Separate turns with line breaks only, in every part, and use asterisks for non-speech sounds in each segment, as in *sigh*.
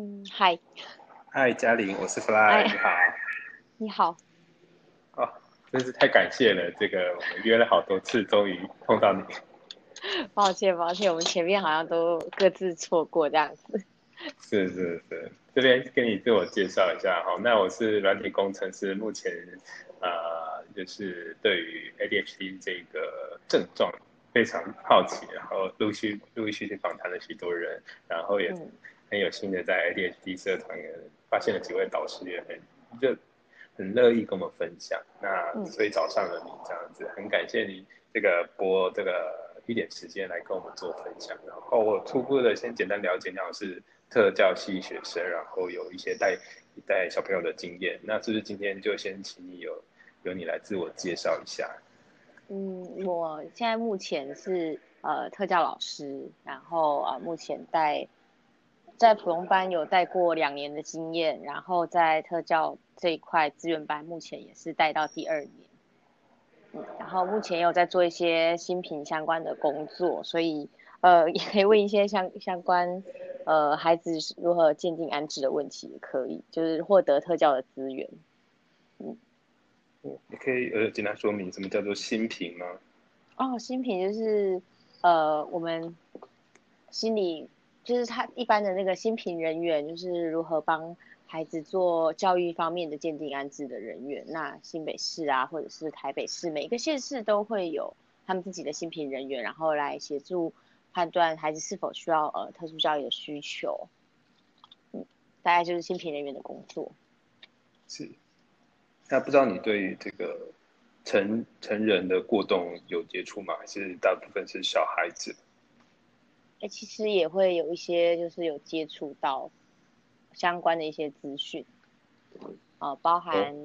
嗯，嗨，
嗨，嘉玲，我是 Fly，你好，
你好，
哦，真是太感谢了，这个我们约了好多次，终于碰到你。
抱歉，抱歉，我们前面好像都各自错过这样子。
是是是，这边跟你自我介绍一下哈，那我是软体工程师，目前呃就是对于 ADHD 这个症状非常好奇，然后陆续陆续去访谈了许多人，然后也很有幸的在 ADHD 社团发现了几位导师，也很就很乐意跟我们分享。那所以找上了你这样子，很感谢你这个播这个。一点时间来跟我们做分享，然后我初步的先简单了解，你好是特教系学生，然后有一些带带小朋友的经验，那是不是今天就先请你有由你来自我介绍一下？
嗯，我现在目前是呃特教老师，然后啊目前带在普通班有带过两年的经验，然后在特教这一块资源班目前也是带到第二年。嗯，然后目前有在做一些新品相关的工作，所以呃也可以问一些相相关呃孩子如何鉴定安置的问题，也可以就是获得特教的资源。
嗯，你可以呃简单说明什么叫做新品吗？
哦，新品就是呃我们心理就是他一般的那个新品人员，就是如何帮。孩子做教育方面的鉴定安置的人员，那新北市啊，或者是台北市，每个县市都会有他们自己的新品人员，然后来协助判断孩子是否需要呃特殊教育的需求。嗯，大概就是新品人员的工作。
是。那不知道你对于这个成成人的过动有接触吗？还是大部分是小孩子？
哎，其实也会有一些，就是有接触到。相关的一些资讯，呃，包含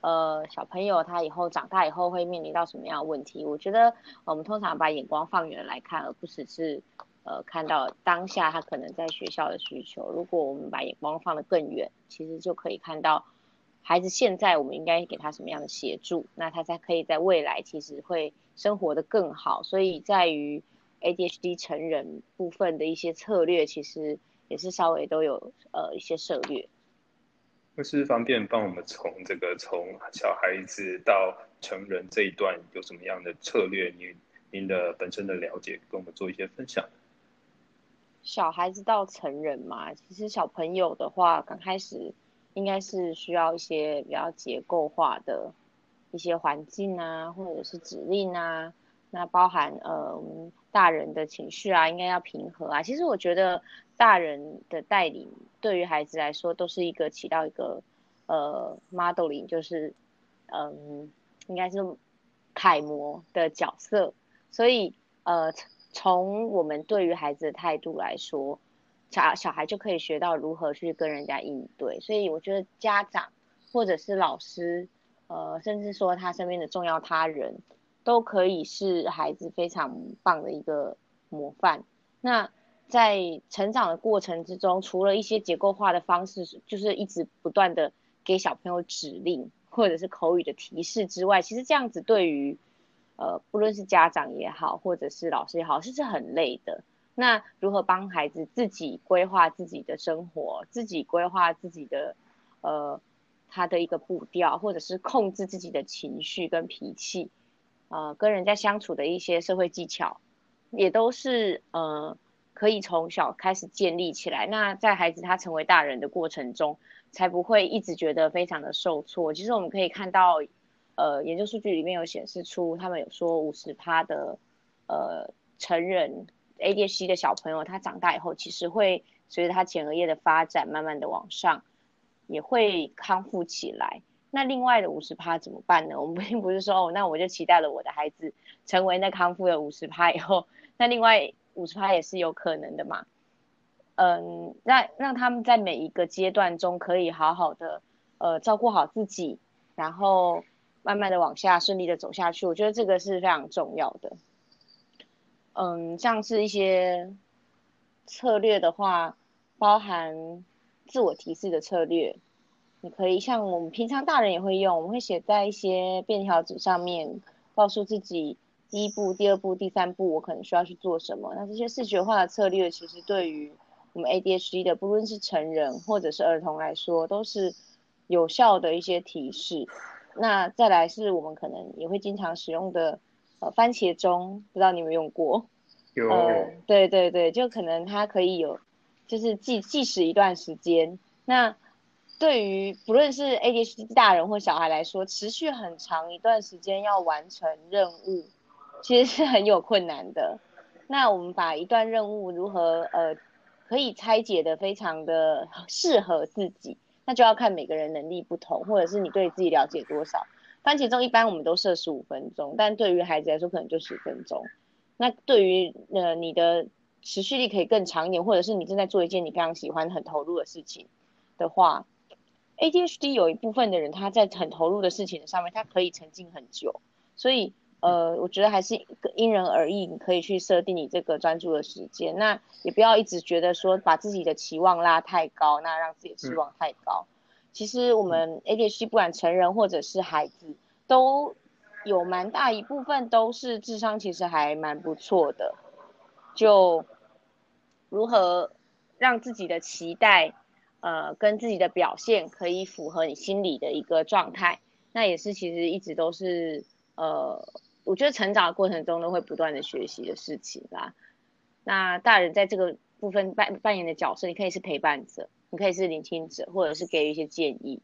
呃小朋友他以后长大以后会面临到什么样的问题？我觉得我们通常把眼光放远来看，而不只是呃看到当下他可能在学校的需求。如果我们把眼光放得更远，其实就可以看到孩子现在我们应该给他什么样的协助，那他才可以在未来其实会生活的更好。所以在于 ADHD 成人部分的一些策略，其实。也是稍微都有呃一些策略，
就是方便帮我们从这个从小孩子到成人这一段有什么样的策略？您您的本身的了解，跟我们做一些分享。
小孩子到成人嘛，其实小朋友的话，刚开始应该是需要一些比较结构化的一些环境啊，或者是指令啊，那包含呃大人的情绪啊，应该要平和啊。其实我觉得。大人的带领对于孩子来说都是一个起到一个呃 modeling，就是嗯应该是楷模的角色，所以呃从我们对于孩子的态度来说，小小孩就可以学到如何去跟人家应对，所以我觉得家长或者是老师，呃甚至说他身边的重要他人，都可以是孩子非常棒的一个模范。那在成长的过程之中，除了一些结构化的方式，就是一直不断的给小朋友指令或者是口语的提示之外，其实这样子对于，呃，不论是家长也好，或者是老师也好，是是很累的。那如何帮孩子自己规划自己的生活，自己规划自己的，呃，他的一个步调，或者是控制自己的情绪跟脾气，呃，跟人家相处的一些社会技巧，也都是呃。可以从小开始建立起来，那在孩子他成为大人的过程中，才不会一直觉得非常的受挫。其实我们可以看到，呃，研究数据里面有显示出，他们有说五十趴的，呃，成人 ADHD 的小朋友，他长大以后其实会随着他前额叶的发展，慢慢的往上，也会康复起来。那另外的五十趴怎么办呢？*laughs* 我们并不是说，哦，那我就期待了我的孩子成为那康复的五十趴以后，那另外。五十趴也是有可能的嘛，嗯，让让他们在每一个阶段中可以好好的呃照顾好自己，然后慢慢的往下顺利的走下去，我觉得这个是非常重要的。嗯，像是一些策略的话，包含自我提示的策略，你可以像我们平常大人也会用，我们会写在一些便条纸上面，告诉自己。第一步、第二步、第三步，我可能需要去做什么？那这些视觉化的策略，其实对于我们 ADHD 的，不论是成人或者是儿童来说，都是有效的一些提示。那再来是我们可能也会经常使用的呃番茄钟，不知道你有没有用过？
有。
对对对，就可能它可以有，就是计计时一段时间。那对于不论是 ADHD 大人或小孩来说，持续很长一段时间要完成任务，其实是很有困难的。那我们把一段任务如何呃可以拆解的非常的适合自己，那就要看每个人能力不同，或者是你对自己了解多少。番茄钟一般我们都设十五分钟，但对于孩子来说可能就十分钟。那对于呃你的持续力可以更长一点，或者是你正在做一件你非常喜欢、很投入的事情的话。ADHD 有一部分的人，他在很投入的事情上面，他可以沉浸很久，所以呃，我觉得还是因人而异，你可以去设定你这个专注的时间，那也不要一直觉得说把自己的期望拉太高，那让自己的期望太高。其实我们 ADHD 不管成人或者是孩子，都有蛮大一部分都是智商其实还蛮不错的，就如何让自己的期待。呃，跟自己的表现可以符合你心里的一个状态，那也是其实一直都是呃，我觉得成长的过程中都会不断的学习的事情啦。那大人在这个部分扮扮演的角色，你可以是陪伴者，你可以是聆听者，或者是给予一些建议。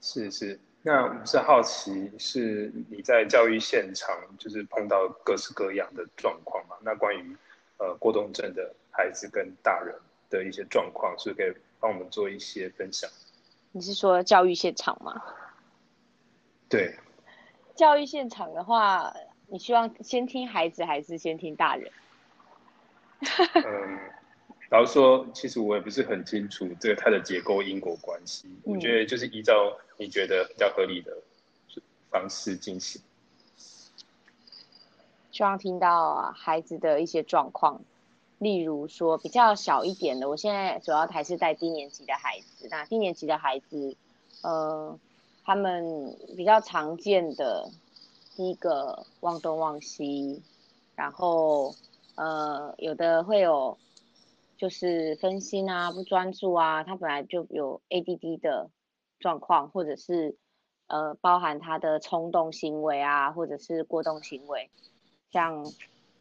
是是，那我是好奇，是你在教育现场就是碰到各式各样的状况嘛？那关于呃过动症的。孩子跟大人的一些状况，是可以帮我们做一些分享。
你是说教育现场吗？
对，
教育现场的话，你希望先听孩子还是先听大人？
嗯，老实说，其实我也不是很清楚这个它的结构因果关系。我觉得就是依照你觉得比较合理的方式进行。
希望听到孩子的一些状况。例如说比较小一点的，我现在主要还是带低年级的孩子。那低年级的孩子，呃，他们比较常见的，第一个忘东忘西，然后呃，有的会有就是分心啊、不专注啊，他本来就有 ADD 的状况，或者是呃，包含他的冲动行为啊，或者是过动行为，像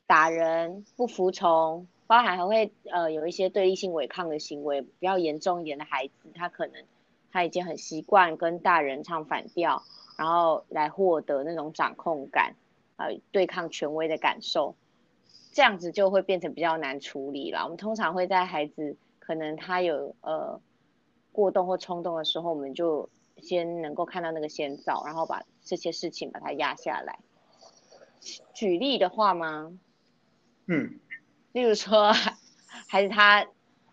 打人、不服从。包含还会呃有一些对立性违抗的行为，比较严重一点的孩子，他可能他已经很习惯跟大人唱反调，然后来获得那种掌控感，呃对抗权威的感受，这样子就会变成比较难处理了。我们通常会在孩子可能他有呃过动或冲动的时候，我们就先能够看到那个先兆，然后把这些事情把它压下来。举例的话吗？
嗯。
例如说，*laughs* 还是他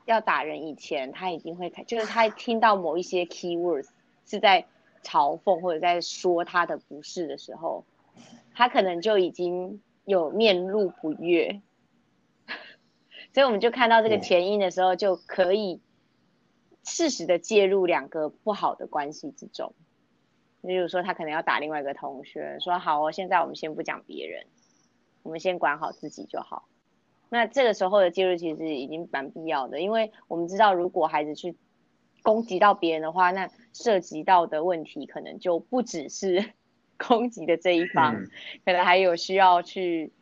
要打人以前，他一定会开，就是他听到某一些 key words 是在嘲讽或者在说他的不是的时候，他可能就已经有面露不悦。*laughs* 所以我们就看到这个前因的时候，就可以适时的介入两个不好的关系之中。例如说，他可能要打另外一个同学，说好哦，现在我们先不讲别人，我们先管好自己就好。那这个时候的介入其实已经蛮必要的，因为我们知道，如果孩子去攻击到别人的话，那涉及到的问题可能就不只是 *laughs* 攻击的这一方，可能还有需要去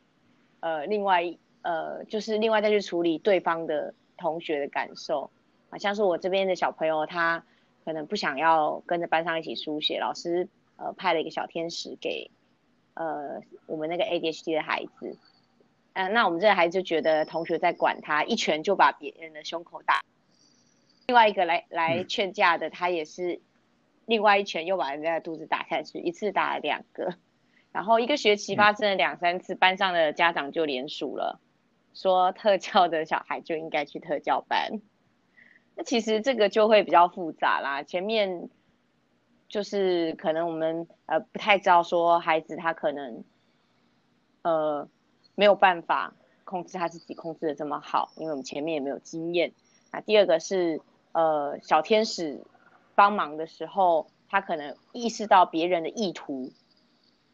呃另外呃就是另外再去处理对方的同学的感受啊，像是我这边的小朋友，他可能不想要跟着班上一起书写，老师呃派了一个小天使给呃我们那个 ADHD 的孩子。嗯，那我们这个孩子就觉得同学在管他，一拳就把别人的胸口打。另外一个来来劝架的，他也是另外一拳又把人家的肚子打下去，一次打了两个。然后一个学期发生了两三次，班上的家长就联署了，说特教的小孩就应该去特教班。那其实这个就会比较复杂啦，前面就是可能我们呃不太知道说孩子他可能呃。没有办法控制他自己控制的这么好，因为我们前面也没有经验。那第二个是，呃，小天使帮忙的时候，他可能意识到别人的意图，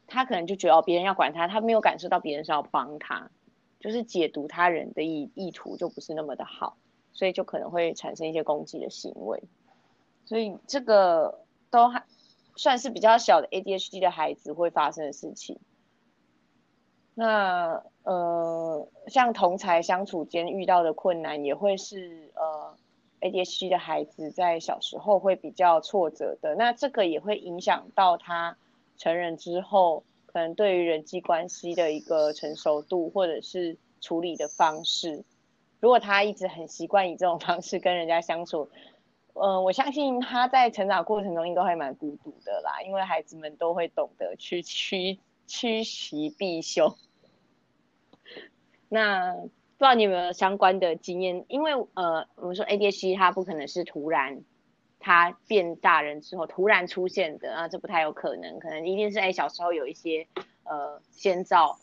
他可能就觉得，别人要管他，他没有感受到别人是要帮他，就是解读他人的意意图就不是那么的好，所以就可能会产生一些攻击的行为。所以这个都还算是比较小的 ADHD 的孩子会发生的事情。那呃，像同才相处间遇到的困难，也会是呃 ADHD 的孩子在小时候会比较挫折的。那这个也会影响到他成人之后，可能对于人际关系的一个成熟度，或者是处理的方式。如果他一直很习惯以这种方式跟人家相处，嗯，我相信他在成长过程中应该会蛮孤独的啦，因为孩子们都会懂得去趋趋吉避凶。那不知道你有没有相关的经验？因为呃，我们说 ADHD 它不可能是突然，它变大人之后突然出现的啊，这不太有可能，可能一定是哎小时候有一些呃先兆，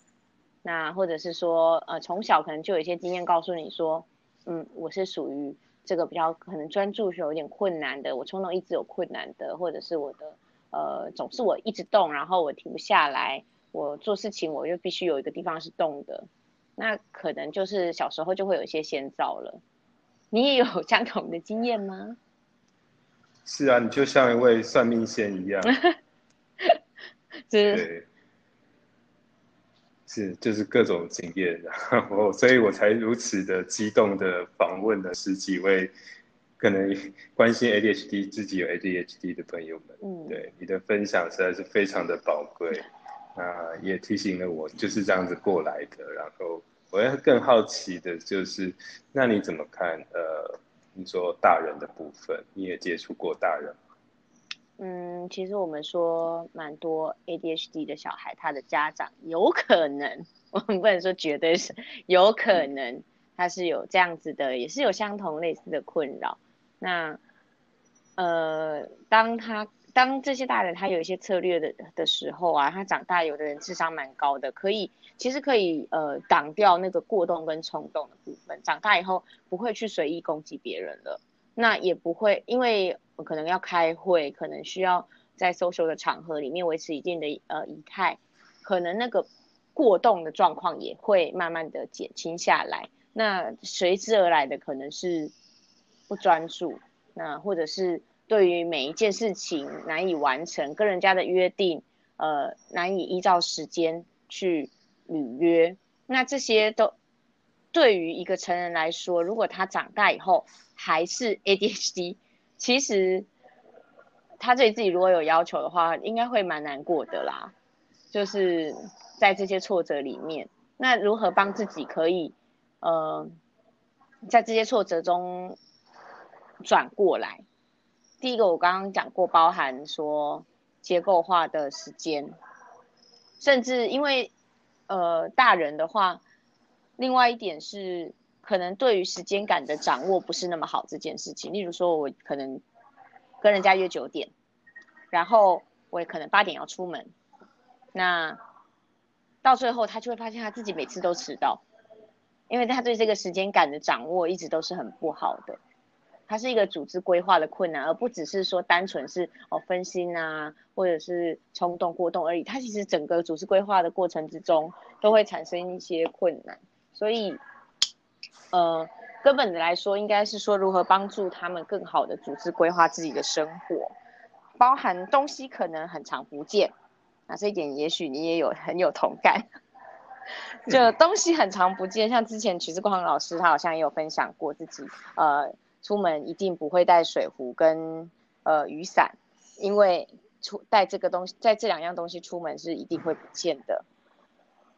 那或者是说呃从小可能就有一些经验告诉你说，嗯，我是属于这个比较可能专注是有点困难的，我冲动一直有困难的，或者是我的呃总是我一直动，然后我停不下来。我做事情，我就必须有一个地方是动的，那可能就是小时候就会有一些先兆了。你也有 *laughs* 相同的经验吗？
是啊，你就像一位算命仙一样，*laughs* 对，是就是各种经验，*laughs* 然后所以我才如此的激动的访问了十几位可能 *laughs* 关心 ADHD、自己有 ADHD 的朋友们。嗯，对，你的分享实在是非常的宝贵。那也提醒了我，就是这样子过来的。然后我要更好奇的就是，那你怎么看？呃，你说大人的部分，你也接触过大人吗？
嗯，其实我们说蛮多 ADHD 的小孩，他的家长有可能，*laughs* 我们不能说绝对是，有可能他是有这样子的，也是有相同类似的困扰。那呃，当他。当这些大人他有一些策略的的时候啊，他长大有的人智商蛮高的，可以其实可以呃挡掉那个过动跟冲动的部分。长大以后不会去随意攻击别人了，那也不会因为可能要开会，可能需要在 social 的场合里面维持一定的呃仪态，可能那个过动的状况也会慢慢的减轻下来。那随之而来的可能是不专注，那或者是。对于每一件事情难以完成，跟人家的约定，呃，难以依照时间去履约，那这些都对于一个成人来说，如果他长大以后还是 ADHD，其实他对自己如果有要求的话，应该会蛮难过的啦。就是在这些挫折里面，那如何帮自己可以，呃，在这些挫折中转过来？第一个我刚刚讲过，包含说结构化的时间，甚至因为呃大人的话，另外一点是可能对于时间感的掌握不是那么好这件事情。例如说，我可能跟人家约九点，然后我也可能八点要出门，那到最后他就会发现他自己每次都迟到，因为他对这个时间感的掌握一直都是很不好的。它是一个组织规划的困难，而不只是说单纯是哦分心啊，或者是冲动过动而已。它其实整个组织规划的过程之中都会产生一些困难，所以，呃，根本的来说，应该是说如何帮助他们更好的组织规划自己的生活，包含东西可能很常不见，啊这一点也许你也有很有同感，就东西很常不见，像之前曲志光老师他好像也有分享过自己呃。出门一定不会带水壶跟呃雨伞，因为出带这个东西，在这两样东西出门是一定会不见的，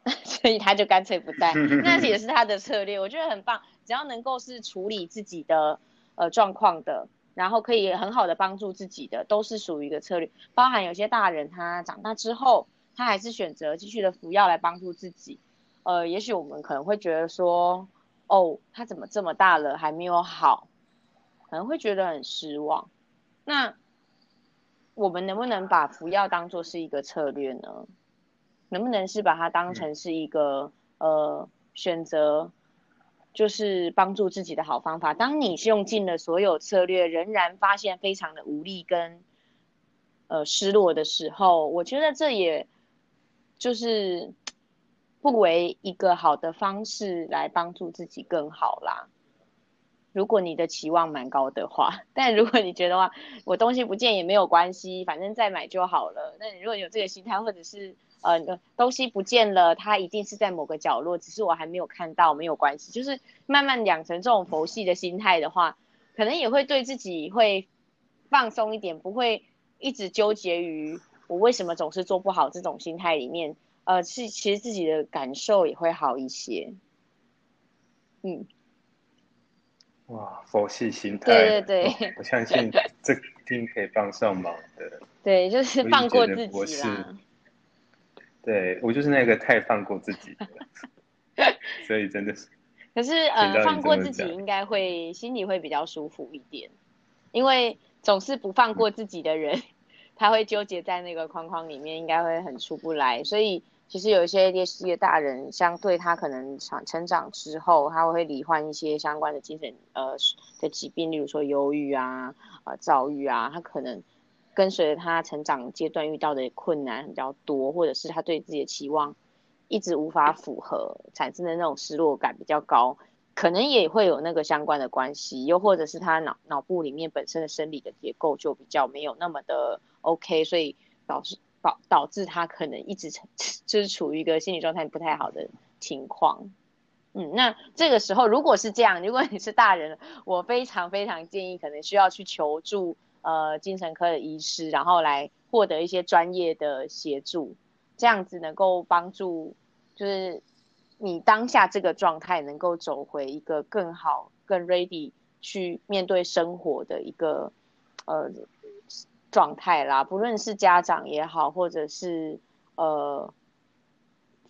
*laughs* 所以他就干脆不带。*laughs* 那也是他的策略，我觉得很棒。只要能够是处理自己的呃状况的，然后可以很好的帮助自己的，都是属于一个策略。包含有些大人他长大之后，他还是选择继续的服药来帮助自己。呃，也许我们可能会觉得说，哦，他怎么这么大了还没有好？可能会觉得很失望，那我们能不能把服药当做是一个策略呢？能不能是把它当成是一个呃选择，就是帮助自己的好方法？当你是用尽了所有策略，仍然发现非常的无力跟呃失落的时候，我觉得这也就是不为一个好的方式来帮助自己更好啦。如果你的期望蛮高的话，*laughs* 但如果你觉得话，我东西不见也没有关系，反正再买就好了。那你如果有这个心态，或者是呃东西不见了，它一定是在某个角落，只是我还没有看到，没有关系。就是慢慢养成这种佛系的心态的话，可能也会对自己会放松一点，不会一直纠结于我为什么总是做不好这种心态里面。呃，是其实自己的感受也会好一些，嗯，
哇，佛系心态，
对对对，
我相信 *laughs* 这一定可以帮上忙的。
对，就是放过自己啦。
对我就是那个太放过自己的，所以真的是。*laughs*
可是呃，放过自己应该会心里会比较舒服一点，因为总是不放过自己的人，*laughs* 他会纠结在那个框框里面，应该会很出不来，所以。其实有一些 ADHD 的大人，相对他可能长成长之后，他会罹患一些相关的精神呃的疾病，例如说忧郁啊、呃躁郁啊，他可能跟随着他成长阶段遇到的困难比较多，或者是他对自己的期望一直无法符合，产生的那种失落感比较高，可能也会有那个相关的关系，又或者是他脑脑部里面本身的生理的结构就比较没有那么的 OK，所以导致。导导致他可能一直 *laughs* 就是处于一个心理状态不太好的情况，嗯，那这个时候如果是这样，如果你是大人，我非常非常建议，可能需要去求助呃精神科的医师，然后来获得一些专业的协助，这样子能够帮助，就是你当下这个状态能够走回一个更好、更 ready 去面对生活的一个呃。状态啦，不论是家长也好，或者是呃，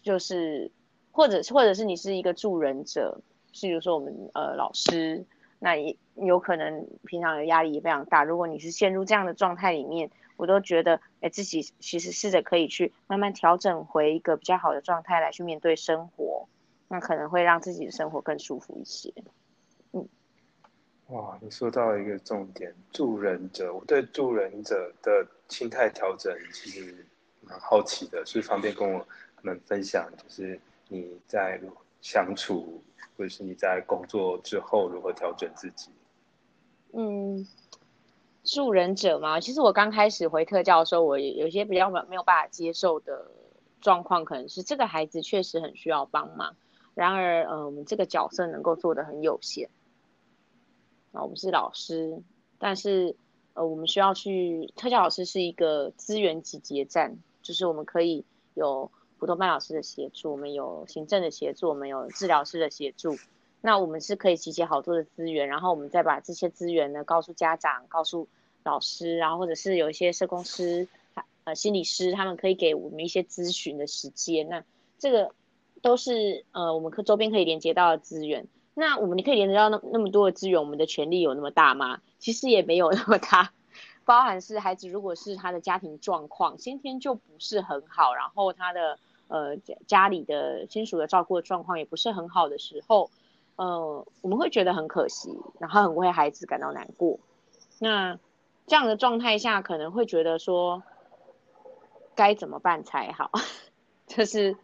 就是或者或者是你是一个助人者，譬如说我们呃老师，那也有可能平常的压力也非常大。如果你是陷入这样的状态里面，我都觉得哎，自己其实试着可以去慢慢调整回一个比较好的状态来去面对生活，那可能会让自己的生活更舒服一些。
嗯哇，你说到一个重点，助人者。我对助人者的心态调整其实蛮好奇的，是方便跟我们分享，就是你在相处或者是你在工作之后如何调整自己？
嗯，助人者嘛，其实我刚开始回特教的时候，我有些比较没没有办法接受的状况，可能是这个孩子确实很需要帮忙，然而，呃，我们这个角色能够做的很有限。啊，我们是老师，但是呃，我们需要去特教老师是一个资源集结站，就是我们可以有普通班老师的协助，我们有行政的协助，我们有治疗师的协助。那我们是可以集结好多的资源，然后我们再把这些资源呢告诉家长、告诉老师，然后或者是有一些社工师、呃心理师，他们可以给我们一些咨询的时间。那这个都是呃我们可周边可以连接到的资源。那我们你可以连接到那那么多的资源，我们的权利有那么大吗？其实也没有那么大，包含是孩子，如果是他的家庭状况先天就不是很好，然后他的呃家家里的亲属的照顾的状况也不是很好的时候，呃，我们会觉得很可惜，然后很为孩子感到难过。那这样的状态下，可能会觉得说该怎么办才好，*laughs* 就是。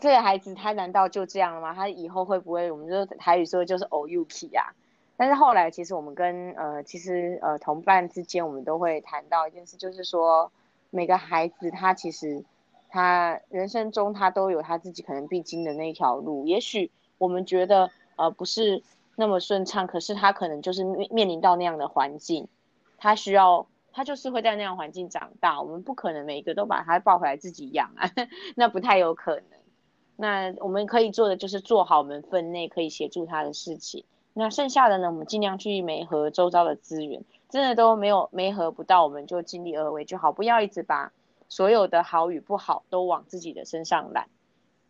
这个孩子他难道就这样了吗？他以后会不会我们就台语说就是偶 UK 啊？但是后来其实我们跟呃其实呃同伴之间我们都会谈到一件事，就是说每个孩子他其实他人生中他都有他自己可能必经的那一条路。也许我们觉得呃不是那么顺畅，可是他可能就是面面临到那样的环境，他需要他就是会在那样环境长大。我们不可能每一个都把他抱回来自己养啊，*laughs* 那不太有可能。那我们可以做的就是做好我们分内可以协助他的事情。那剩下的呢，我们尽量去媒合周遭的资源，真的都没有媒合不到，我们就尽力而为就好，不要一直把所有的好与不好都往自己的身上揽，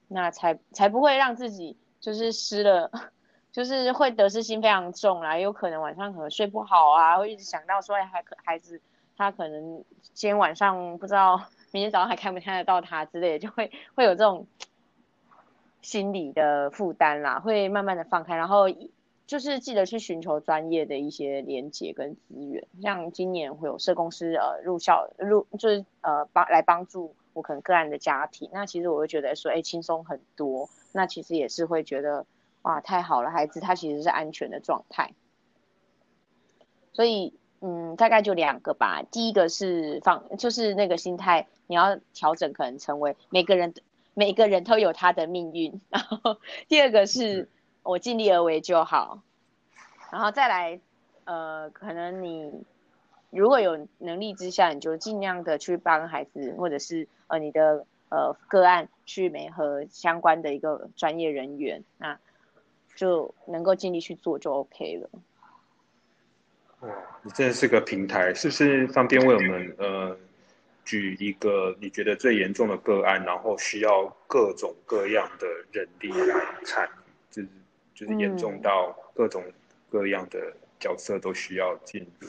那才才不会让自己就是失了，*laughs* 就是会得失心非常重啦，有可能晚上可能睡不好啊，会一直想到说哎，孩可孩子他可能今天晚上不知道明天早上还看不看得到他之类的，就会会有这种。心理的负担啦，会慢慢的放开，然后就是记得去寻求专业的一些连接跟资源，像今年会有社工师呃入校入就是呃帮来帮助我可能个案的家庭，那其实我会觉得说，哎，轻松很多。那其实也是会觉得，哇，太好了，孩子他其实是安全的状态。所以，嗯，大概就两个吧。第一个是放，就是那个心态，你要调整，可能成为每个人每个人都有他的命运。然后第二个是我尽力而为就好。然后再来，呃，可能你。如果有能力之下，你就尽量的去帮孩子，或者是呃你的呃个案去媒合相关的一个专业人员，那就能够尽力去做就 OK 了。
哦，你真的是个平台，是不是方便为我们呃举一个你觉得最严重的个案，然后需要各种各样的人力来参与，就是就是严重到各种各样的角色都需要进入。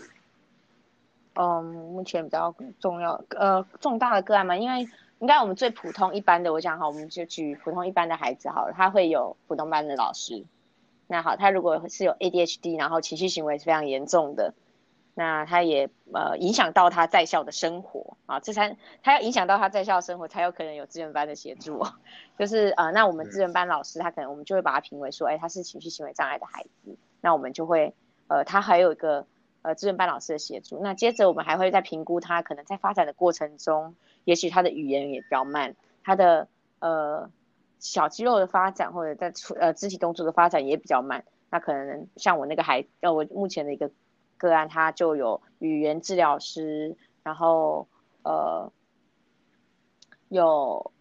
嗯，目前比较重要呃重大的个案嘛，因为应该我们最普通一般的，我讲好，我们就举普通一般的孩子好了，他会有普通班的老师。那好，他如果是有 ADHD，然后情绪行为是非常严重的，那他也呃影响到他在校的生活啊，这才他要影响到他在校生活，才有可能有资源班的协助。*laughs* 就是呃，那我们资源班老师他可能我们就会把他评为说，哎，他是情绪行为障碍的孩子，那我们就会呃，他还有一个。呃，资源班老师的协助。那接着我们还会在评估他可能在发展的过程中，也许他的语言也比较慢，他的呃小肌肉的发展或者在呃肢体动作的发展也比较慢。那可能像我那个孩，呃，我目前的一个个案，他就有语言治疗师，然后呃有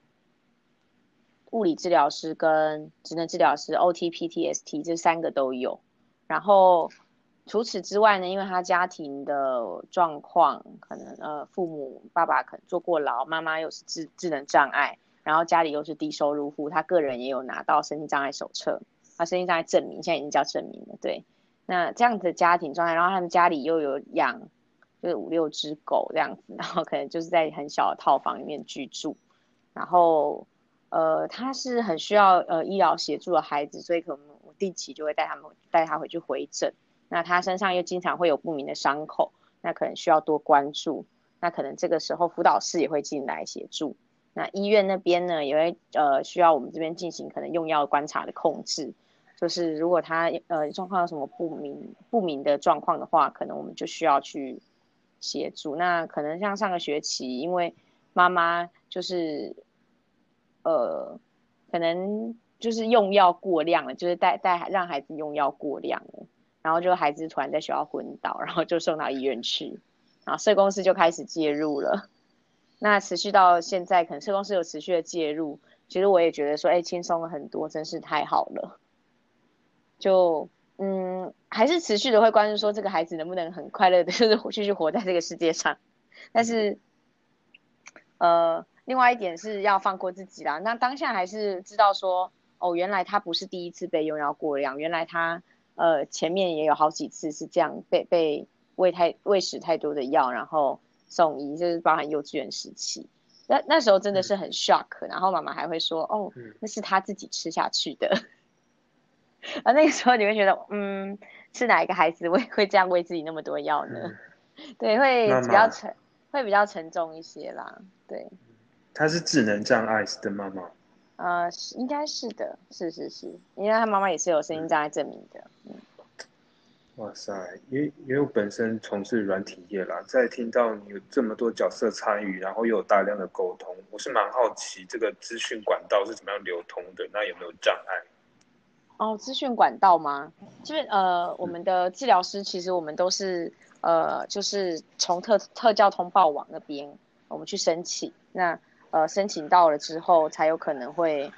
物理治疗师跟职能治疗师 OT、PTST 这三个都有，然后。除此之外呢，因为他家庭的状况，可能呃父母爸爸可能坐过牢，妈妈又是智智能障碍，然后家里又是低收入户，他个人也有拿到身心障碍手册，他身心障碍证明，现在已经叫证明了。对，那这样子的家庭状态，然后他们家里又有养，就是五六只狗这样子，然后可能就是在很小的套房里面居住，然后呃他是很需要呃医疗协助的孩子，所以可能我定期就会带他们带他回去回诊。那他身上又经常会有不明的伤口，那可能需要多关注。那可能这个时候辅导室也会进来协助。那医院那边呢，也会呃需要我们这边进行可能用药观察的控制。就是如果他呃状况有什么不明不明的状况的话，可能我们就需要去协助。那可能像上个学期，因为妈妈就是呃可能就是用药过量了，就是带带让孩子用药过量了。然后就孩子突然在学校昏倒，然后就送到医院去，然后社工师就开始介入了。那持续到现在，可能社工师有持续的介入，其实我也觉得说，哎，轻松了很多，真是太好了。就嗯，还是持续的会关注说，这个孩子能不能很快乐的，*laughs* 就是继续活在这个世界上。但是，呃，另外一点是要放过自己啦。那当下还是知道说，哦，原来他不是第一次被用药过量，原来他。呃，前面也有好几次是这样被被喂太喂食太多的药，然后送医，就是包含幼稚园时期。那那时候真的是很 shock，然后妈妈还会说：“哦，那是他自己吃下去的。*laughs* ”啊，那个时候你会觉得，嗯，是哪一个孩子会会这样喂自己那么多药呢？*laughs* 对，会比较沉，会比较沉重一些啦。对，
他是智能障碍的妈妈。
呃，应该是的，是是是，因为他妈妈也是有声音障碍证明的。嗯，
哇塞，因为因为我本身从事软体业啦，在听到你有这么多角色参与，然后又有大量的沟通，我是蛮好奇这个资讯管道是怎么样流通的，那有没有障碍？
哦，资讯管道吗？就是呃，我们的治疗师其实我们都是呃，就是从特特教通报网那边我们去申请那。呃，申请到了之后，才有可能会，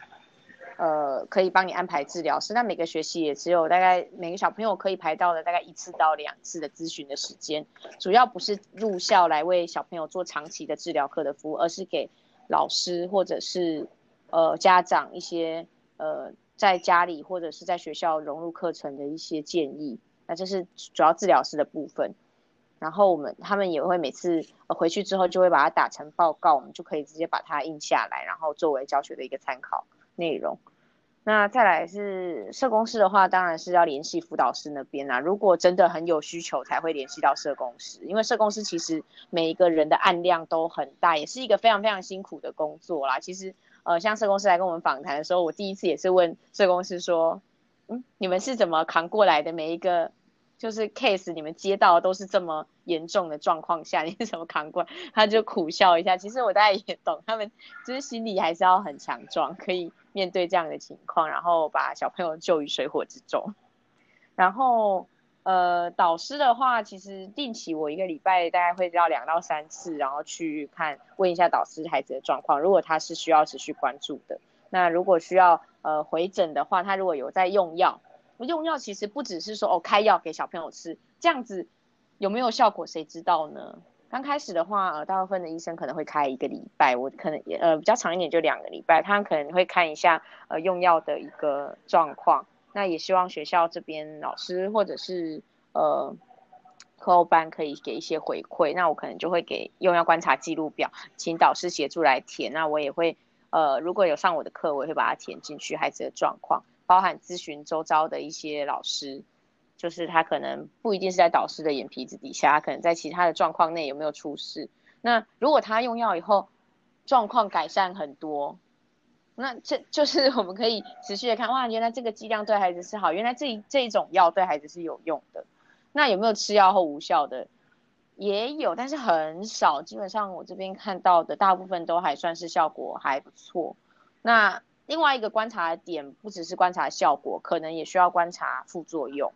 呃，可以帮你安排治疗师。那每个学期也只有大概每个小朋友可以排到的大概一次到两次的咨询的时间，主要不是入校来为小朋友做长期的治疗课的服务，而是给老师或者是呃家长一些呃在家里或者是在学校融入课程的一些建议。那这是主要治疗师的部分。然后我们他们也会每次回去之后就会把它打成报告，我们就可以直接把它印下来，然后作为教学的一个参考内容。那再来是社工师的话，当然是要联系辅导师那边啊。如果真的很有需求，才会联系到社工师，因为社工师其实每一个人的案量都很大，也是一个非常非常辛苦的工作啦。其实，呃，像社工师来跟我们访谈的时候，我第一次也是问社工师说，嗯，你们是怎么扛过来的？每一个。就是 case，你们接到都是这么严重的状况下，*laughs* 你是怎么扛过？他就苦笑一下。其实我大概也懂，他们就是心里还是要很强壮，可以面对这样的情况，然后把小朋友救于水火之中。然后，呃，导师的话，其实定期我一个礼拜大概会到两到三次，然后去看问一下导师孩子的状况。如果他是需要持续关注的，那如果需要呃回诊的话，他如果有在用药。用药其实不只是说哦开药给小朋友吃，这样子有没有效果谁知道呢？刚开始的话，呃，大部分的医生可能会开一个礼拜，我可能也呃比较长一点就两个礼拜，他可能会看一下呃用药的一个状况。那也希望学校这边老师或者是呃课后班可以给一些回馈。那我可能就会给用药观察记录表，请导师协助来填。那我也会呃如果有上我的课，我也会把它填进去孩子的状况。包含咨询周遭的一些老师，就是他可能不一定是在导师的眼皮子底下，可能在其他的状况内有没有出事。那如果他用药以后状况改善很多，那这就是我们可以持续的看，哇，原来这个剂量对孩子是好，原来这这种药对孩子是有用的。那有没有吃药后无效的？也有，但是很少。基本上我这边看到的大部分都还算是效果还不错。那。另外一个观察点不只是观察效果，可能也需要观察副作用。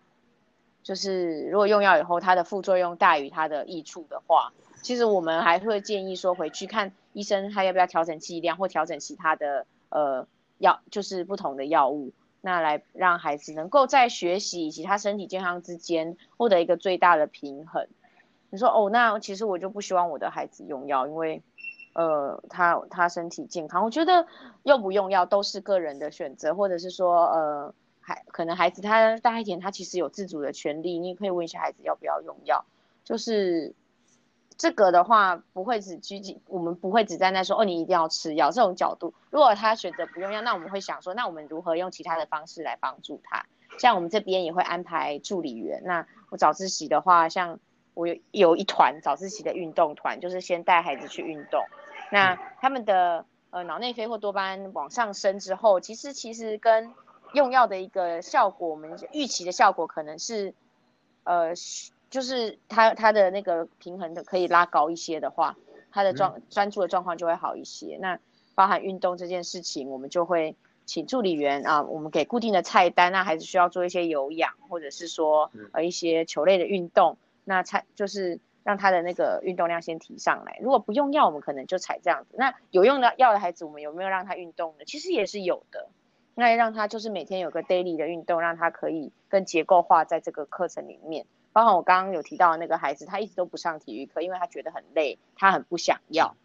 就是如果用药以后，它的副作用大于它的益处的话，其实我们还会建议说回去看医生，他要不要调整剂量或调整其他的呃药，就是不同的药物，那来让孩子能够在学习以及他身体健康之间获得一个最大的平衡。你说哦，那其实我就不希望我的孩子用药，因为。呃，他他身体健康，我觉得用不用药都是个人的选择，或者是说，呃，孩可能孩子他大一点，他其实有自主的权利，你可以问一下孩子要不要用药。就是这个的话，不会只拘谨，我们不会只站在说哦，你一定要吃药这种角度。如果他选择不用药，那我们会想说，那我们如何用其他的方式来帮助他？像我们这边也会安排助理员。那我早自习的话，像我有有一团早自习的运动团，就是先带孩子去运动。那他们的呃脑内啡或多巴胺往上升之后，其实其实跟用药的一个效果，我们预期的效果可能是，呃，就是他他的那个平衡的可以拉高一些的话，他的状专注的状况就会好一些。那包含运动这件事情，我们就会请助理员啊，我们给固定的菜单，那孩子需要做一些有氧，或者是说呃一些球类的运动，那菜就是。让他的那个运动量先提上来。如果不用药，我们可能就采这样子。那有用的药的孩子，我们有没有让他运动呢？其实也是有的。那也让他就是每天有个 daily 的运动，让他可以更结构化在这个课程里面。包括我刚刚有提到那个孩子，他一直都不上体育课，因为他觉得很累，他很不想要。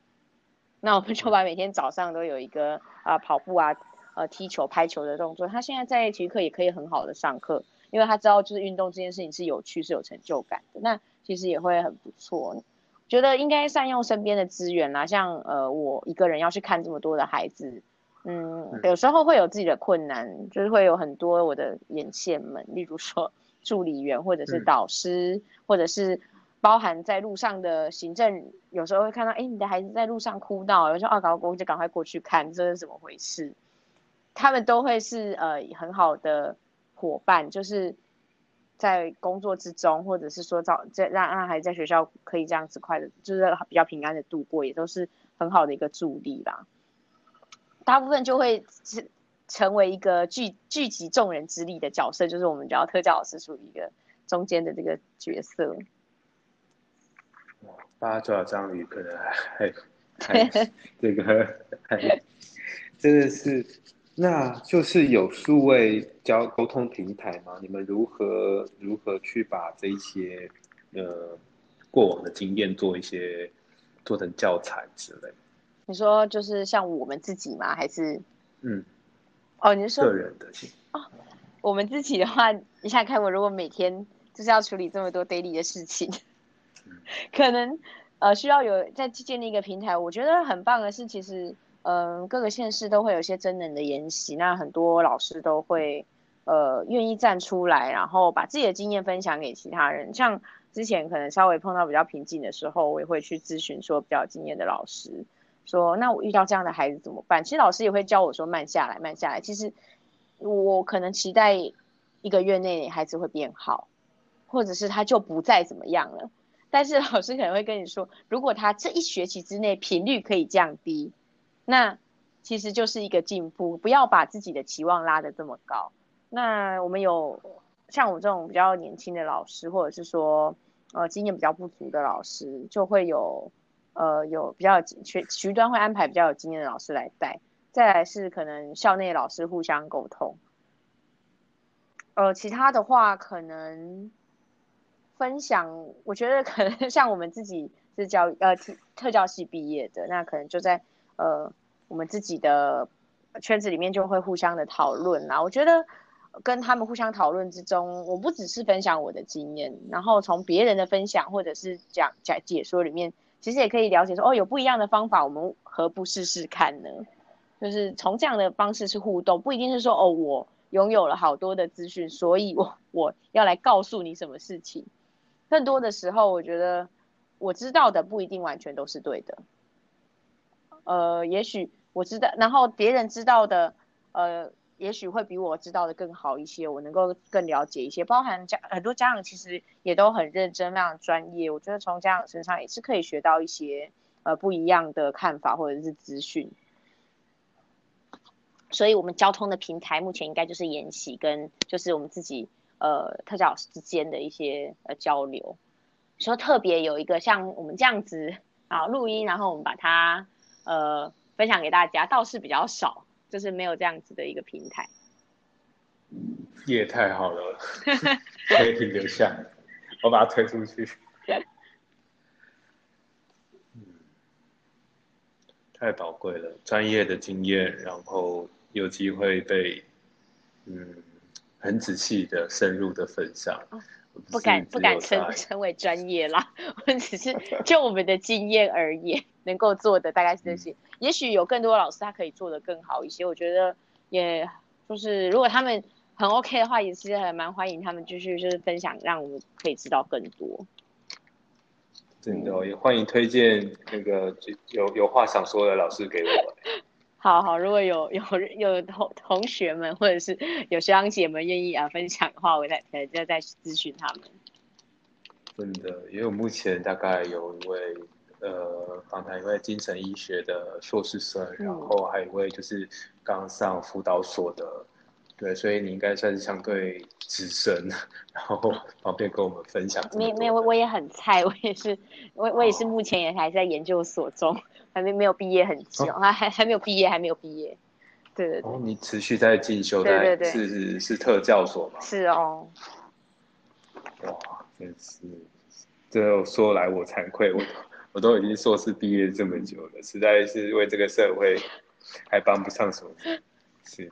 那我们就把每天早上都有一个啊跑步啊、呃踢球、拍球的动作。他现在在体育课也可以很好的上课，因为他知道就是运动这件事情是有趣、是有成就感的。那其实也会很不错，觉得应该善用身边的资源啦。像呃，我一个人要去看这么多的孩子，嗯，有时候会有自己的困难，就是会有很多我的眼线们，例如说 *laughs* 助理员或者是导师，或者是包含在路上的行政，有时候会看到，哎，你的孩子在路上哭闹，有时候二高工就赶快过去看，这是怎么回事？他们都会是呃很好的伙伴，就是。在工作之中，或者是说找在让让孩子在学校可以这样子快的，就是比较平安的度过，也都是很好的一个助力啦。大部分就会是成为一个聚聚集众人之力的角色，就是我们叫特教老师属于一个中间的这个角色。
八爪章鱼可能还还 *laughs* 这个还真的是。那就是有数位交沟通平台吗？你们如何如何去把这些呃过往的经验做一些做成教材之类？
你说就是像我们自己吗？还是
嗯
哦，你是说
个人的？
哦，我们自己的话，你想看我如果每天就是要处理这么多 daily 的事情，*laughs* 可能呃需要有再建立一个平台。我觉得很棒的是，其实。嗯，各个县市都会有一些真人的研习，那很多老师都会呃愿意站出来，然后把自己的经验分享给其他人。像之前可能稍微碰到比较瓶颈的时候，我也会去咨询说比较经验的老师，说那我遇到这样的孩子怎么办？其实老师也会教我说慢下来，慢下来。其实我可能期待一个月内孩子会变好，或者是他就不再怎么样了。但是老师可能会跟你说，如果他这一学期之内频率可以降低。那其实就是一个进步，不要把自己的期望拉得这么高。那我们有像我这种比较年轻的老师，或者是说呃经验比较不足的老师，就会有呃有比较学徐端会安排比较有经验的老师来带。再来是可能校内老师互相沟通。呃，其他的话可能分享，我觉得可能 *laughs* 像我们自己是教呃特教系毕业的，那可能就在。呃，我们自己的圈子里面就会互相的讨论啦。我觉得跟他们互相讨论之中，我不只是分享我的经验，然后从别人的分享或者是讲讲解说里面，其实也可以了解说，哦，有不一样的方法，我们何不试试看呢？就是从这样的方式去互动，不一定是说，哦，我拥有了好多的资讯，所以我我要来告诉你什么事情。更多的时候，我觉得我知道的不一定完全都是对的。呃，也许我知道，然后别人知道的，呃，也许会比我知道的更好一些，我能够更了解一些。包含家很多家长其实也都很认真，非常专业。我觉得从家长身上也是可以学到一些呃不一样的看法或者是资讯。所以，我们交通的平台目前应该就是研习跟就是我们自己呃特教老师之间的一些呃交流。说特别有一个像我们这样子啊录音，然后我们把它。呃，分享给大家倒是比较少，就是没有这样子的一个平台。
也太好了，*laughs* 可以停留下，我把它推出去。嗯，*laughs* 太宝贵了，专业的经验，然后有机会被嗯很仔细的、深入的分享。
不敢不敢称称为专业啦，*laughs* 我只是就我们的经验而言，能够做的大概是这些。也许有更多老师他可以做的更好一些，我觉得也就是如果他们很 OK 的话，也是还蛮欢迎他们继续就是分享，让我们可以知道更多。
真的，也欢迎推荐那个有有话想说的老师给我。*laughs*
好好，如果有有有同同学们或者是有学长姐们愿意啊分享的话，我再再再再咨询他们。
真的，因为我目前大概有一位呃访谈一位精神医学的硕士生，然后还有一位就是刚上辅导所的，对，所以你应该算是相对资深，*laughs* 然后方便跟我们分享。
没没有，我也很菜，*laughs* 我也是我我也是目前也还在研究所中。还没没有毕业很久，还还还没有毕业，还没有毕业。对对对。哦，
你持续在进修，在是是是特教所吗？
是哦。
哇，真是，这说来我惭愧，我我都已经硕士毕业这么久了，实在是为这个社会还帮不上什么。是。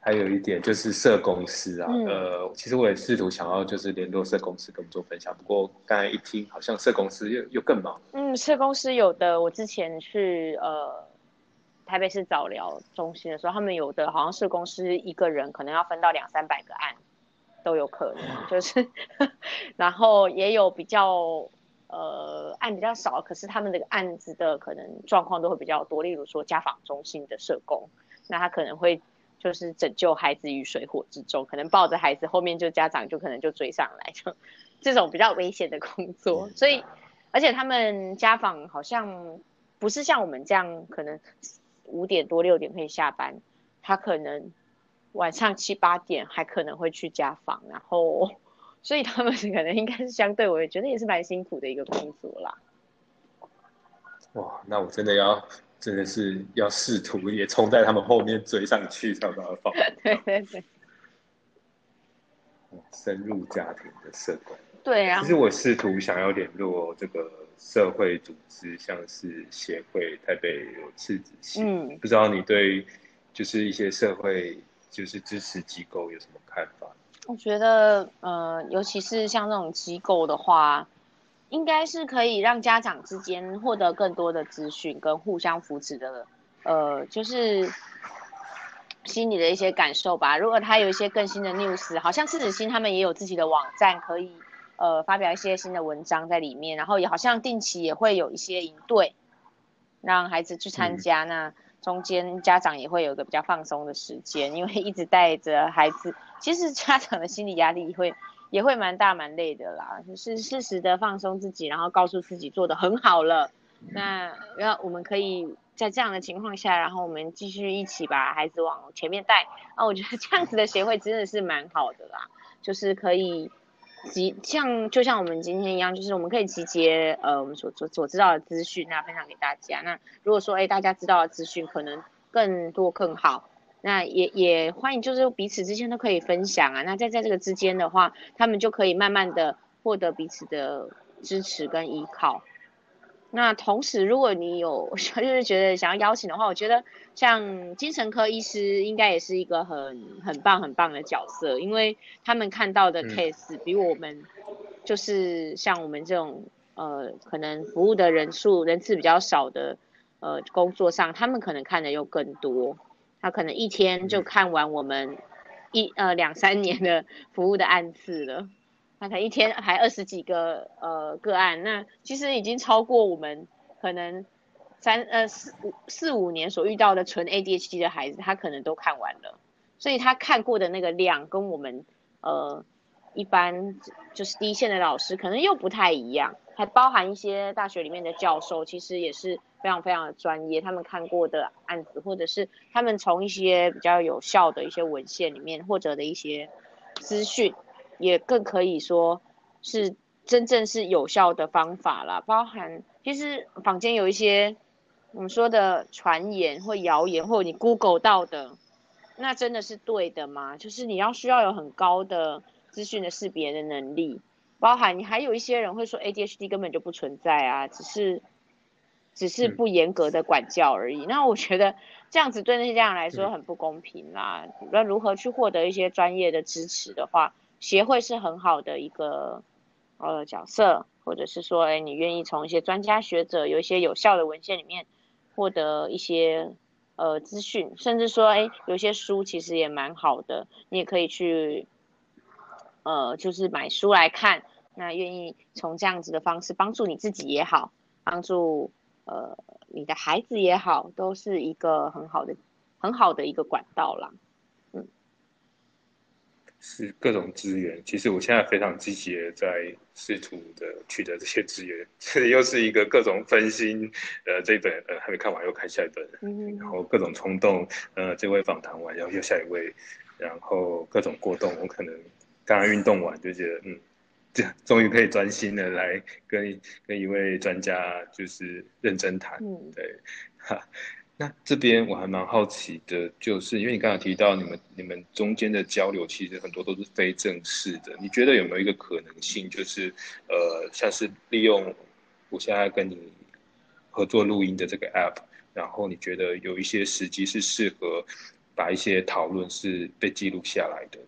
还有一点就是社公司啊，呃，其实我也试图想要就是联络社公司跟我们做分享，不过刚才一听好像社公司又又更忙。
嗯，社公司有的，我之前去呃台北市早疗中心的时候，他们有的好像社公司一个人可能要分到两三百个案都有可能，就是，*laughs* 然后也有比较呃案比较少，可是他们这个案子的可能状况都会比较多，例如说家访中心的社工，那他可能会。就是拯救孩子于水火之中，可能抱着孩子，后面就家长就可能就追上来，就 *laughs* 这种比较危险的工作。所以，而且他们家访好像不是像我们这样，可能五点多六点可以下班，他可能晚上七八点还可能会去家访，然后，所以他们可能应该是相对，我也觉得也是蛮辛苦的一个工作啦。
哇，那我真的要。真的是要试图也冲在他们后面追上去，才把它放。*laughs*
对对对。
深入家庭的社工。
对啊。
其实我试图想要联络这个社会组织，像是协会台北有赤子心。嗯。不知道你对就是一些社会就是支持机构有什么看法？
我觉得呃，尤其是像这种机构的话。应该是可以让家长之间获得更多的资讯跟互相扶持的呃，就是心里的一些感受吧。如果他有一些更新的 news，好像赤子心他们也有自己的网站，可以呃发表一些新的文章在里面，然后也好像定期也会有一些营队，让孩子去参加。那中间家长也会有一个比较放松的时间，因为一直带着孩子，其实家长的心理压力会也会蛮大蛮累的啦。就是适时的放松自己，然后告诉自己做的很好了。那要我们可以在这样的情况下，然后我们继续一起把孩子往前面带。啊，我觉得这样子的协会真的是蛮好的啦，就是可以集像就像我们今天一样，就是我们可以集结呃我们所所所知道的资讯，那分享给大家。那如果说哎大家知道的资讯可能更多更好，那也也欢迎就是彼此之间都可以分享啊。那在在这个之间的话，他们就可以慢慢的获得彼此的支持跟依靠。那同时，如果你有 *laughs* 就是觉得想要邀请的话，我觉得像精神科医师应该也是一个很很棒很棒的角色，因为他们看到的 case 比我们就是像我们这种呃可能服务的人数人次比较少的呃工作上，他们可能看的又更多，他可能一天就看完我们一呃两三年的服务的案次了。看看一天还二十几个呃个案，那其实已经超过我们可能三呃四五四五年所遇到的纯 ADHD 的孩子，他可能都看完了，所以他看过的那个量跟我们呃一般就是一线的老师可能又不太一样，还包含一些大学里面的教授，其实也是非常非常的专业，他们看过的案子，或者是他们从一些比较有效的一些文献里面获得的一些资讯。也更可以说是真正是有效的方法啦，包含其实坊间有一些我们说的传言或谣言，或者你 Google 到的，那真的是对的吗？就是你要需要有很高的资讯的识别的能力，包含你还有一些人会说 ADHD 根本就不存在啊，只是只是不严格的管教而已。那我觉得这样子对那些家长来说很不公平啦。那如何去获得一些专业的支持的话？协会是很好的一个呃角色，或者是说，哎，你愿意从一些专家学者有一些有效的文献里面获得一些呃资讯，甚至说，哎，有些书其实也蛮好的，你也可以去呃，就是买书来看。那愿意从这样子的方式帮助你自己也好，帮助呃你的孩子也好，都是一个很好的很好的一个管道啦。
是各种资源，其实我现在非常积极的在试图的取得这些资源。*laughs* 这又是一个各种分心，呃，这本呃还没看完，又看下一本，然后各种冲动，呃，这位访谈完，然后又下一位，然后各种过动，我可能刚刚运动完就觉得，嗯，这终于可以专心的来跟跟一位专家就是认真谈，对，哈。*laughs* 那这边我还蛮好奇的，就是因为你刚才提到你们你们中间的交流，其实很多都是非正式的。你觉得有没有一个可能性，就是呃，像是利用我现在跟你合作录音的这个 app，然后你觉得有一些时机是适合把一些讨论是被记录下来的，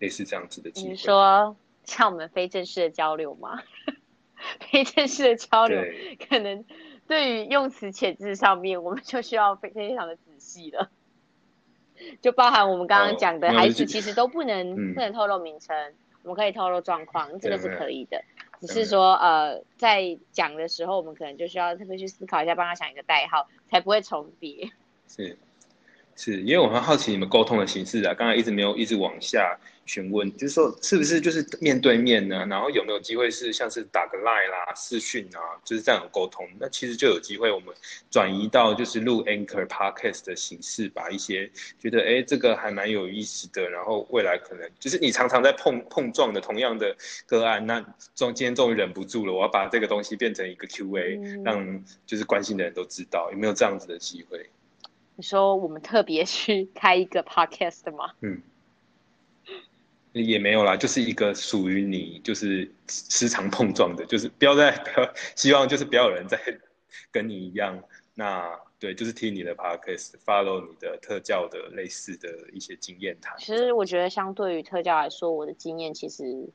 类似这样子的机会？
你说像我们非正式的交流吗？*laughs* 非正式的交流可能。对于用词遣字上面，我们就需要非非常的仔细了，就包含我们刚刚讲的孩子其实都不能不能透露名称，我们可以透露状况，这个是可以的，只是说呃在讲的时候，我们可能就需要特别去思考一下，帮他想一个代号，才不会重叠。
是。是，因为我很好奇你们沟通的形式啊，刚才一直没有一直往下询问，就是说是不是就是面对面呢？然后有没有机会是像是打个 line 啦、视讯啊，就是这样沟通？那其实就有机会我们转移到就是录 anchor podcast 的形式，把一些觉得哎这个还蛮有意思的，然后未来可能就是你常常在碰碰撞的同样的个案，那中今天终于忍不住了，我要把这个东西变成一个 Q&A，让就是关心的人都知道，有没有这样子的机会？
你说我们特别去开一个 podcast 吗？
嗯，也没有啦，就是一个属于你，就是时常碰撞的，就是不要再不要希望就是不要有人在跟你一样，那对，就是听你的 podcast，follow 你的特教的类似的一些经验谈。
其实我觉得相对于特教来说，我的经验其实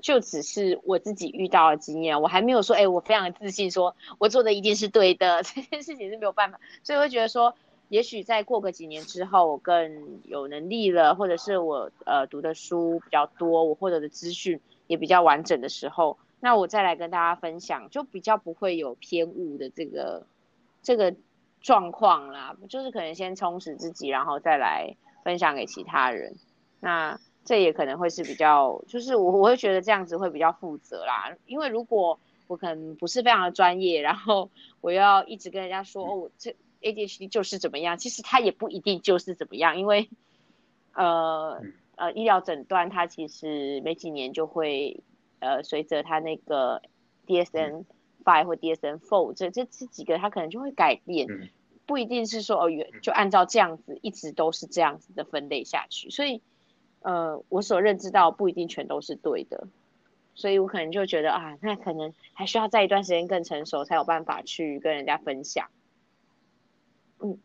就只是我自己遇到的经验，我还没有说，哎，我非常自信，说我做的一定是对的，*laughs* 这件事情是没有办法，所以我会觉得说，也许再过个几年之后，我更有能力了，或者是我呃读的书比较多，我获得的资讯也比较完整的时候，那我再来跟大家分享，就比较不会有偏误的这个这个状况啦，就是可能先充实自己，然后再来分享给其他人，那。这也可能会是比较，就是我我会觉得这样子会比较负责啦，因为如果我可能不是非常的专业，然后我要一直跟人家说哦，我这 ADHD 就是怎么样，其实它也不一定就是怎么样，因为呃呃医疗诊断它其实每几年就会呃随着它那个 DSM five 或 DSM four 这这这几个它可能就会改变，不一定是说哦原就按照这样子一直都是这样子的分类下去，所以。呃，我所认知到不一定全都是对的，所以我可能就觉得啊，那可能还需要在一段时间更成熟，才有办法去跟人家分享。
嗯，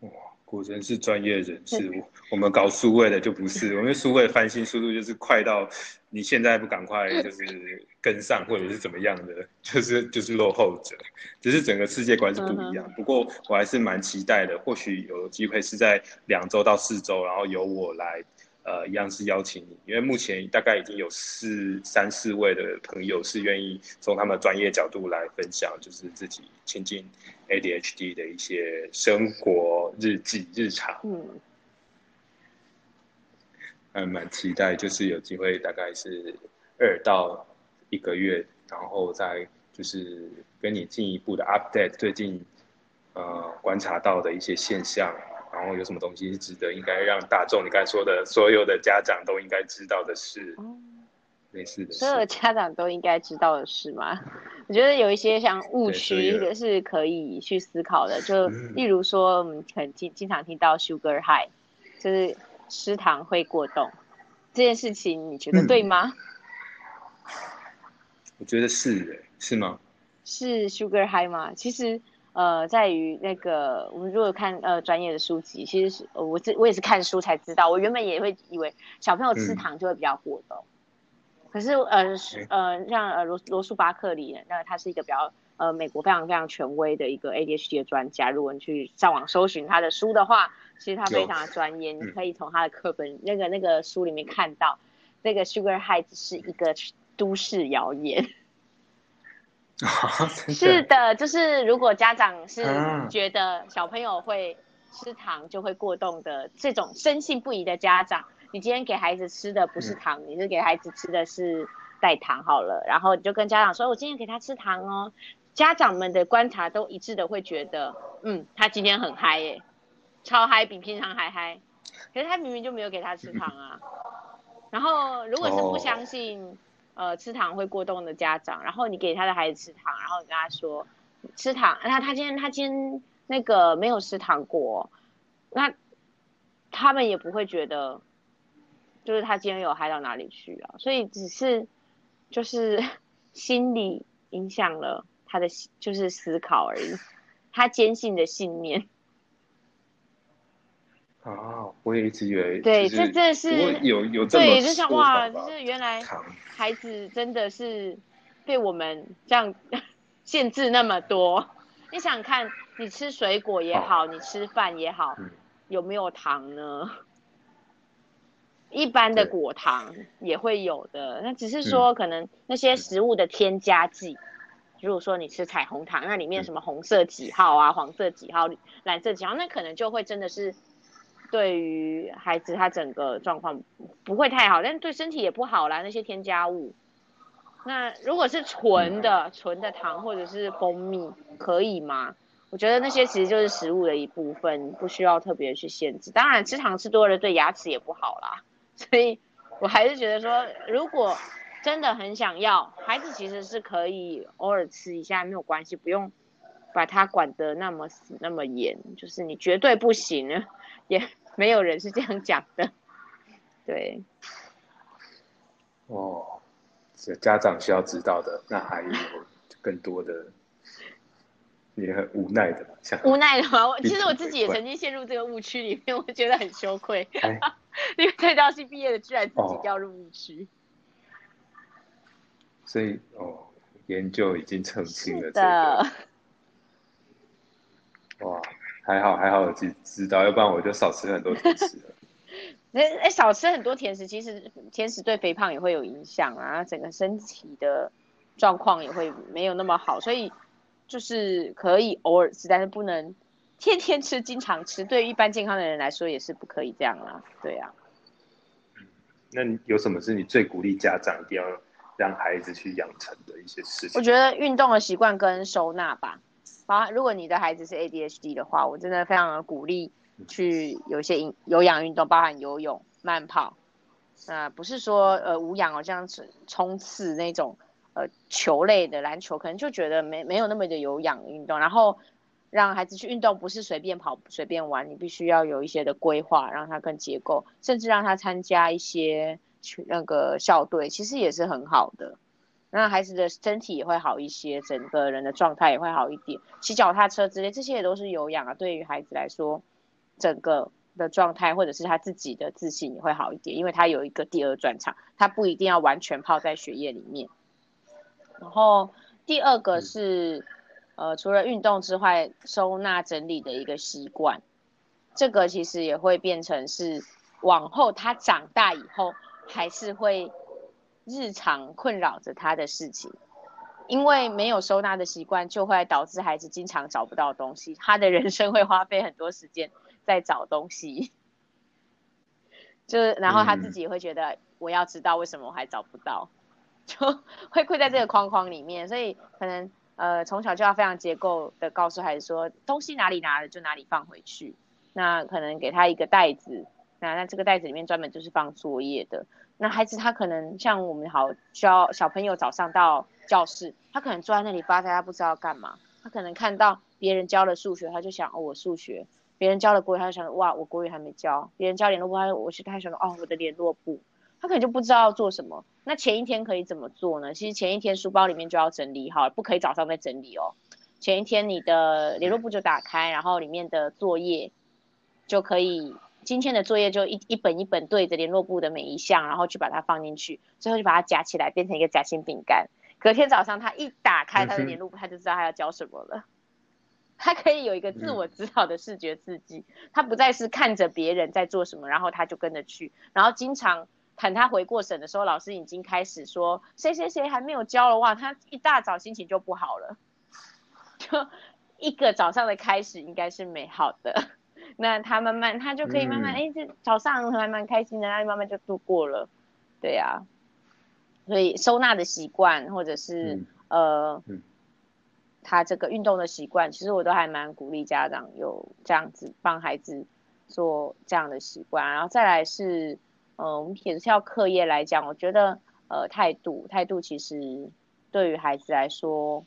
哇，果真是专业人士。我我们搞数位的就不是，我们数位翻新速度就是快到你现在不赶快就是跟上，或者是怎么样的，就是就是落后者。只是整个世界观是不一样。不过我还是蛮期待的，或许有机会是在两周到四周，然后由我来，呃，一样是邀请你，因为目前大概已经有四三四位的朋友是愿意从他们专业角度来分享，就是自己亲近 ADHD 的一些生活日记日常。嗯。还蛮期待，就是有机会，大概是二到一个月，然后再就是跟你进一步的 update 最近呃观察到的一些现象，然后有什么东西是值得应该让大众，你刚才说的所有的家长都应该知道的事，类似的，
所有的家长都应该知道的事吗？我觉得有一些像误区是可以去思考的，就例如说我们很经经常听到 sugar high，就是。吃糖会过动这件事情，你觉得对吗？*laughs*
我觉得是，是吗？
是 sugar high 吗？其实，呃，在于那个我们如果看呃专业的书籍，其实是我这我也是看书才知道。我原本也会以为小朋友吃糖就会比较活动，可是呃呃，像呃罗罗素巴克里，那他是一个比较呃美国非常非常权威的一个 ADHD 的专家。如果你去上网搜寻他的书的话。其实他非常的专业，你可以从他的课本那个那个书里面看到，那个 Sugar High 是一个都市谣言。是的，就是如果家长是觉得小朋友会吃糖就会过动的这种深信不疑的家长，你今天给孩子吃的不是糖，你是给孩子吃的是代糖好了，然后你就跟家长说，我今天给他吃糖哦。家长们的观察都一致的会觉得，嗯，他今天很嗨耶。超嗨，比平常还嗨，可是他明明就没有给他吃糖啊。然后，如果是不相信，呃，吃糖会过动的家长，然后你给他的孩子吃糖，然后你跟他说吃糖，那他今天他今天那个没有吃糖果，那他们也不会觉得，就是他今天有嗨到哪里去啊。所以只是就是 *laughs* 心理影响了他的就是思考而已，他坚信的信念。
啊，我也一直以为，
对，这这是
有有这么对，
就像哇，就是原来孩子真的是被我们这样 *laughs* 限制那么多。你想看，你吃水果也好，你吃饭也好，有没有糖呢？一般的果糖也会有的，那只是说可能那些食物的添加剂，如果说你吃彩虹糖，那里面什么红色几号啊，黄色几号，蓝色几号，那可能就会真的是。对于孩子，他整个状况不会太好，但对身体也不好啦。那些添加物，那如果是纯的、纯的糖或者是蜂蜜，可以吗？我觉得那些其实就是食物的一部分，不需要特别去限制。当然，吃糖吃多了对牙齿也不好啦。*laughs* 所以我还是觉得说，如果真的很想要，孩子其实是可以偶尔吃一下，没有关系，不用把它管得那么死、那么严。就是你绝对不行。也 *laughs* 没有人是这样讲的，对。
哦，是家长需要知道的，那还有更多的，也很无奈的，像
无奈的吗？其实我自己也曾经陷入这个误区里面，我觉得很羞愧。*laughs* 因为退到系毕业的，居然自己掉入误区。
所以哦，研究已经澄清了这
个。
哇，还好还好，我知知道，要不然我就少吃很多甜食了。*laughs*
哎哎，少吃很多甜食，其实甜食对肥胖也会有影响啊，整个身体的状况也会没有那么好，所以就是可以偶尔吃，但是不能天天吃、经常吃。对于一般健康的人来说，也是不可以这样啊。对啊。
那有什么是你最鼓励家长一定要让孩子去养成的一些事情？
我觉得运动的习惯跟收纳吧。啊，如果你的孩子是 ADHD 的话，我真的非常的鼓励去有一些有有氧运动，包含游泳、慢跑。那不是说呃无氧哦，像是冲刺那种呃球类的篮球，可能就觉得没没有那么的有氧运动。然后让孩子去运动，不是随便跑、随便玩，你必须要有一些的规划，让他更结构，甚至让他参加一些去那个校队，其实也是很好的。那孩子的身体也会好一些，整个人的状态也会好一点。骑脚踏车之类，这些也都是有氧啊。对于孩子来说，整个的状态或者是他自己的自信也会好一点，因为他有一个第二专场，他不一定要完全泡在学业里面。然后第二个是，呃，除了运动之外，收纳整理的一个习惯，这个其实也会变成是往后他长大以后还是会。日常困扰着他的事情，因为没有收纳的习惯，就会导致孩子经常找不到东西。他的人生会花费很多时间在找东西，*laughs* 就是然后他自己会觉得，我要知道为什么我还找不到，就会困在这个框框里面。所以可能呃从小就要非常结构的告诉孩子说，东西哪里拿了就哪里放回去。那可能给他一个袋子，那那这个袋子里面专门就是放作业的。那孩子他可能像我们好教小朋友早上到教室，他可能坐在那里发呆，他不知道干嘛。他可能看到别人教了数学，他就想哦我数学；别人教了国语，他就想哇我国语还没教；别人教联络簿，他我是他想说哦我的联络簿。他可能就不知道做什么。那前一天可以怎么做呢？其实前一天书包里面就要整理好，不可以早上再整理哦。前一天你的联络簿就打开，然后里面的作业就可以。今天的作业就一一本一本对着联络簿的每一项，然后去把它放进去，最后就把它夹起来，变成一个夹心饼干。隔天早上他一打开他的联络簿，他就知道他要教什么了。他 *laughs* 可以有一个自我指导的视觉刺激，他不再是看着别人在做什么，然后他就跟着去。然后经常喊他回过神的时候，老师已经开始说谁谁谁还没有教了哇，他一大早心情就不好了。就一个早上的开始应该是美好的。那他慢慢，他就可以慢慢，哎，这早上还蛮开心的，然后慢慢就度过了，对呀。所以收纳的习惯，或者是呃，他这个运动的习惯，其实我都还蛮鼓励家长有这样子帮孩子做这样的习惯。然后再来是，呃，我们也是要课业来讲，我觉得呃态度，态度其实对于孩子来说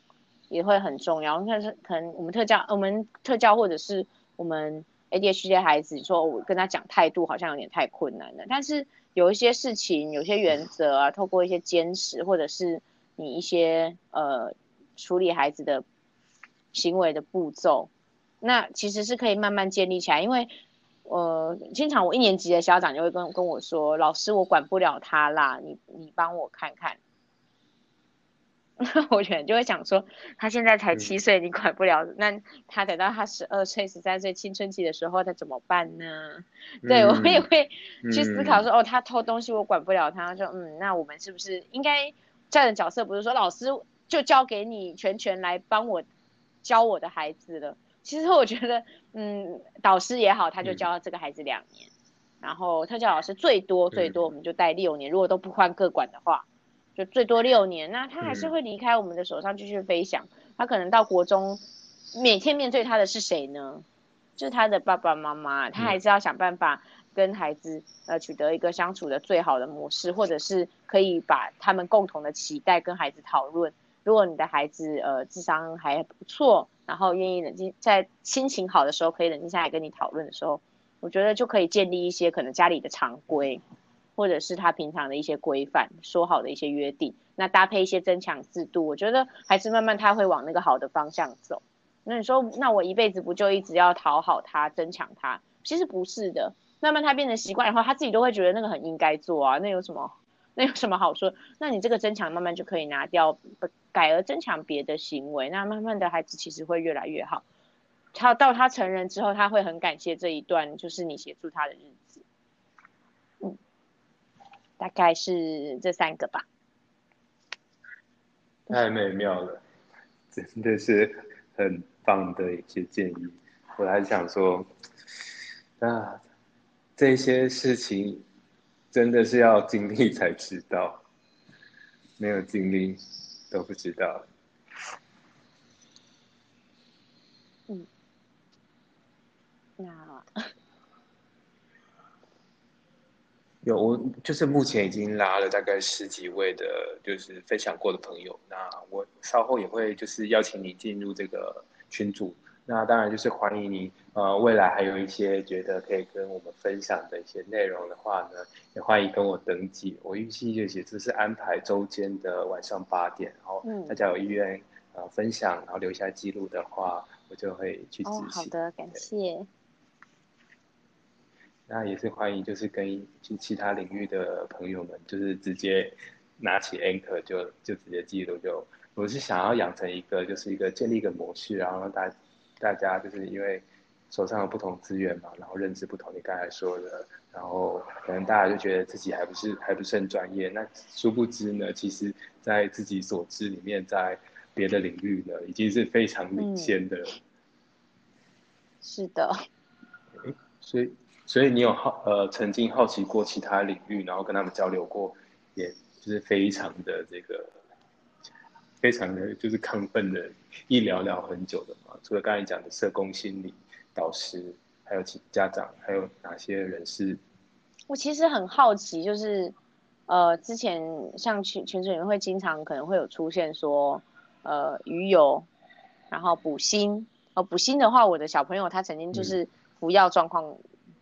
也会很重要。但是可能我们特教，我们特教或者是我们。ADHD 的孩子你说：“我跟他讲态度好像有点太困难了。但是有一些事情、有些原则啊，透过一些坚持，或者是你一些呃处理孩子的行为的步骤，那其实是可以慢慢建立起来。因为呃，经常我一年级的校长就会跟跟我说：‘老师，我管不了他啦，你你帮我看看。’” *laughs* 我觉得就会想说，他现在才七岁，你管不了。那他等到他十二岁、十三岁青春期的时候，他怎么办呢？对我也会去思考说，哦，他偷东西，我管不了他。说，嗯，那我们是不是应该站的角色？不是说老师就交给你全权来帮我教我的孩子了？其实我觉得，嗯，导师也好，他就教这个孩子两年，然后特教老师最多最多我们就带六年，如果都不换各管的话。就最多六年，那他还是会离开我们的手上继续飞翔。他可能到国中，每天面对他的是谁呢？就是他的爸爸妈妈。他还是要想办法跟孩子呃取得一个相处的最好的模式，或者是可以把他们共同的期待跟孩子讨论。如果你的孩子呃智商还不错，然后愿意冷静，在心情好的时候可以冷静下来跟你讨论的时候，我觉得就可以建立一些可能家里的常规。或者是他平常的一些规范，说好的一些约定，那搭配一些增强制度，我觉得还是慢慢他会往那个好的方向走。那你说，那我一辈子不就一直要讨好他、增强他？其实不是的，慢慢他变成习惯以后，他自己都会觉得那个很应该做啊，那有什么那有什么好说？那你这个增强慢慢就可以拿掉，改而增强别的行为，那慢慢的孩子其实会越来越好。他到他成人之后，他会很感谢这一段，就是你协助他的日子。嗯，大概是这三个吧。
太美妙了，真的是很棒的一些建议。我还想说，啊，这些事情真的是要经历才知道，没有经历都不知道。
嗯，那
有我就是目前已经拉了大概十几位的，就是分享过的朋友。那我稍后也会就是邀请你进入这个群组。那当然就是欢迎你，呃，未来还有一些觉得可以跟我们分享的一些内容的话呢，也欢迎跟我登记。我预计就写就是安排周间的晚上八点，然后大家有意愿呃分享，然后留下记录的话，我就会去执行。
好的，感谢。
那也是欢迎，就是跟其其他领域的朋友们，就是直接拿起 Anchor 就就直接记录。就我是想要养成一个，就是一个建立一个模式，然后让大。大家就是因为手上有不同资源嘛，然后认知不同，你刚才说的，然后可能大家就觉得自己还不是还不是很专业，那殊不知呢，其实在自己所知里面，在别的领域呢，已经是非常领先的。
是的。
所以所以你有好呃曾经好奇过其他领域，然后跟他们交流过，也就是非常的这个。非常的就是亢奋的，一聊聊很久的嘛。除了刚才讲的社工、心理导师，还有其家长，还有哪些人士？
我其实很好奇，就是呃，之前像群群主里面会经常可能会有出现说，呃，鱼油，然后补锌。哦，补锌的话，我的小朋友他曾经就是服药状况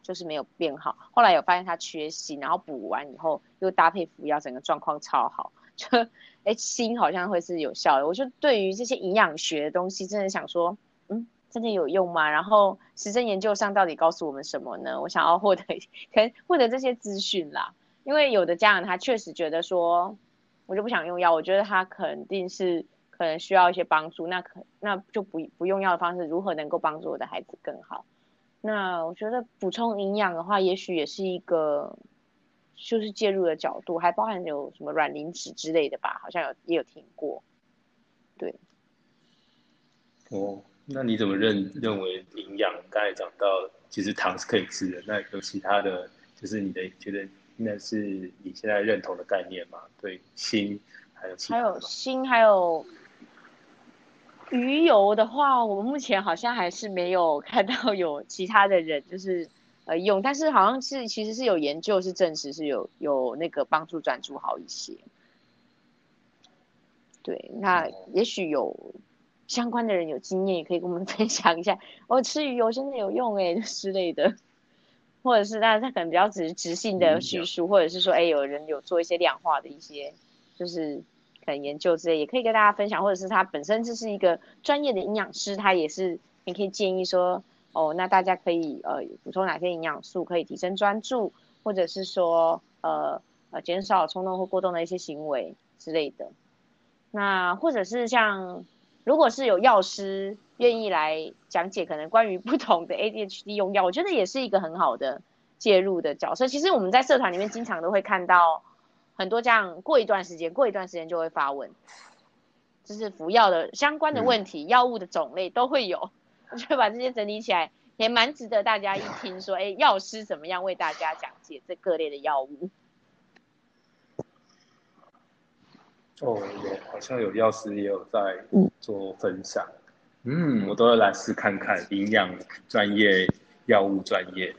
就是没有变好，后来有发现他缺锌，然后补完以后又搭配服药，整个状况超好。*laughs* 就哎，锌好像会是有效的。我就对于这些营养学的东西，真的想说，嗯，真的有用吗？然后实证研究上到底告诉我们什么呢？我想要获得，可能获得这些资讯啦。因为有的家长他确实觉得说，我就不想用药，我觉得他肯定是可能需要一些帮助，那可那就不不用药的方式，如何能够帮助我的孩子更好？那我觉得补充营养的话，也许也是一个。就是介入的角度，还包含有什么软磷脂之类的吧？好像有也有听过。对。
哦，那你怎么认认为营养？刚才讲到，其实糖是可以吃的。那有其他的就是你的觉得那是你现在认同的概念吗？对，锌还有
还有锌，还有鱼油的话，我们目前好像还是没有看到有其他的人就是。呃，用，但是好像是其实是有研究是证实是有有那个帮助专注好一些。对，那也许有相关的人有经验，也可以跟我们 *laughs* 分享一下。哦，吃鱼油真的有用哎之类的，或者是那他可能比较直直性的叙述，或者是说，哎，有人有做一些量化的一些，就是可能研究之类，也可以跟大家分享，或者是他本身就是一个专业的营养师，他也是也可以建议说。哦，那大家可以呃补充哪些营养素可以提升专注，或者是说呃呃减少冲动或过动的一些行为之类的。那或者是像如果是有药师愿意来讲解，可能关于不同的 ADHD 用药，我觉得也是一个很好的介入的角色。其实我们在社团里面经常都会看到很多这样，过一段时间过一段时间就会发问，就是服药的相关的问题，药物的种类都会有。我 *laughs* 就把这些整理起来，也蛮值得大家一 *laughs* 听说，哎，药师怎么样为大家讲解这各类的药物？
哦，有，好像有药师也有在做分享。嗯，我都要来试看看，营养专业、药物专业，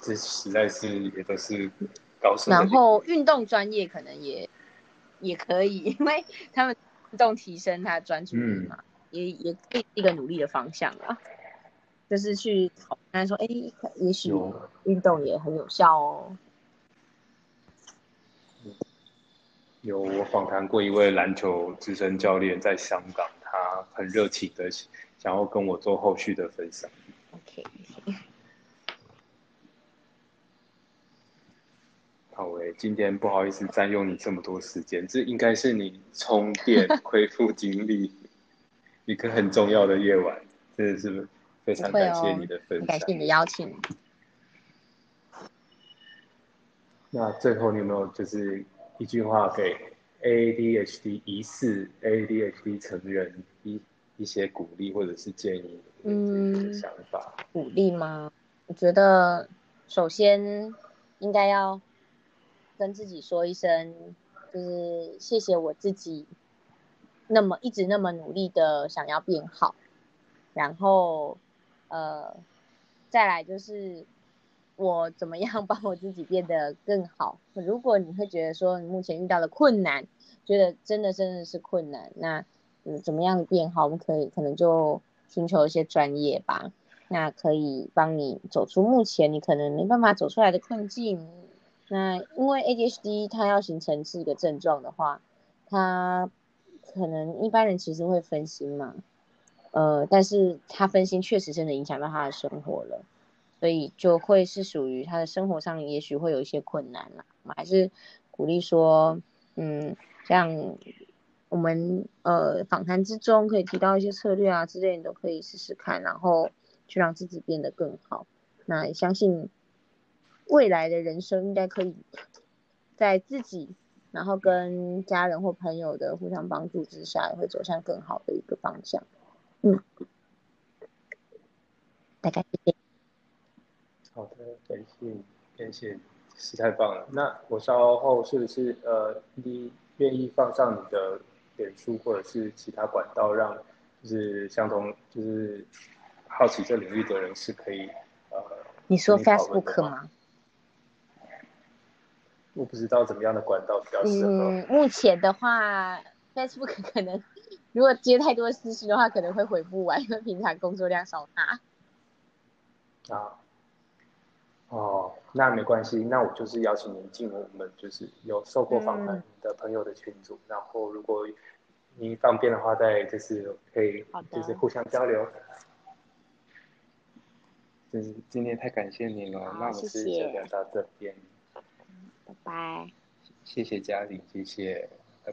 这实在是也都是
然后运动专业可能也也可以，*laughs* 因为他们运动提升他专注力嘛。也也可以一个努力的方向啊，就是去讨论说，哎，也许运动也很有效哦。
有我访谈过一位篮球资深教练，在香港，他很热情的想要跟我做后续的分享。
OK，
好诶，今天不好意思占用你这么多时间，这应该是你充电、*laughs* 恢复精力一个很重要的夜晚，真的是非常感谢你的分享，
感谢你的邀请。
那最后你有没有就是一句话给 ADHD 疑似 ADHD 成人一一些鼓励或者是建议？嗯，想法
鼓励吗？我觉得首先应该要跟自己说一声，就是谢谢我自己，那么一直那么努力的想要变好，然后呃，再来就是。我怎么样 *laughs* 帮我自己变得更好？如果你会觉得说你目前遇到的困难，觉得真的真的是困难，那嗯，怎么样变好？我们可以可能就寻求一些专业吧，那可以帮你走出目前你可能没办法走出来的困境。那因为 ADHD 它要形成是一个症状的话，它可能一般人其实会分心嘛，呃，但是他分心确实真的影响到他的生活了。所以就会是属于他的生活上，也许会有一些困难啦。我还是鼓励说，嗯，像我们呃访谈之中可以提到一些策略啊之类，你都可以试试看，然后去让自己变得更好。那相信未来的人生应该可以在自己，然后跟家人或朋友的互相帮助之下，也会走向更好的一个方向。嗯，大概是这样。
好的，感谢感谢，是太棒了。那我稍后是不是呃，你愿意放上你的脸书或者是其他管道，让就是相同就是好奇这领域的人是可以呃，
你说 Facebook 吗？
我不知道怎么样的管道比较适合。
嗯，目前的话，Facebook 可能如果接太多私信的话，可能会回不完，因为平常工作量少大。
啊。哦，那没关系，那我就是邀请您进入我们就是有受过访谈的朋友的群组，然后如果您方便的话，再就是可以就是互相交流。就是今天太感谢您了，那我们就聊到这边。
拜拜。
谢谢嘉玲，谢谢。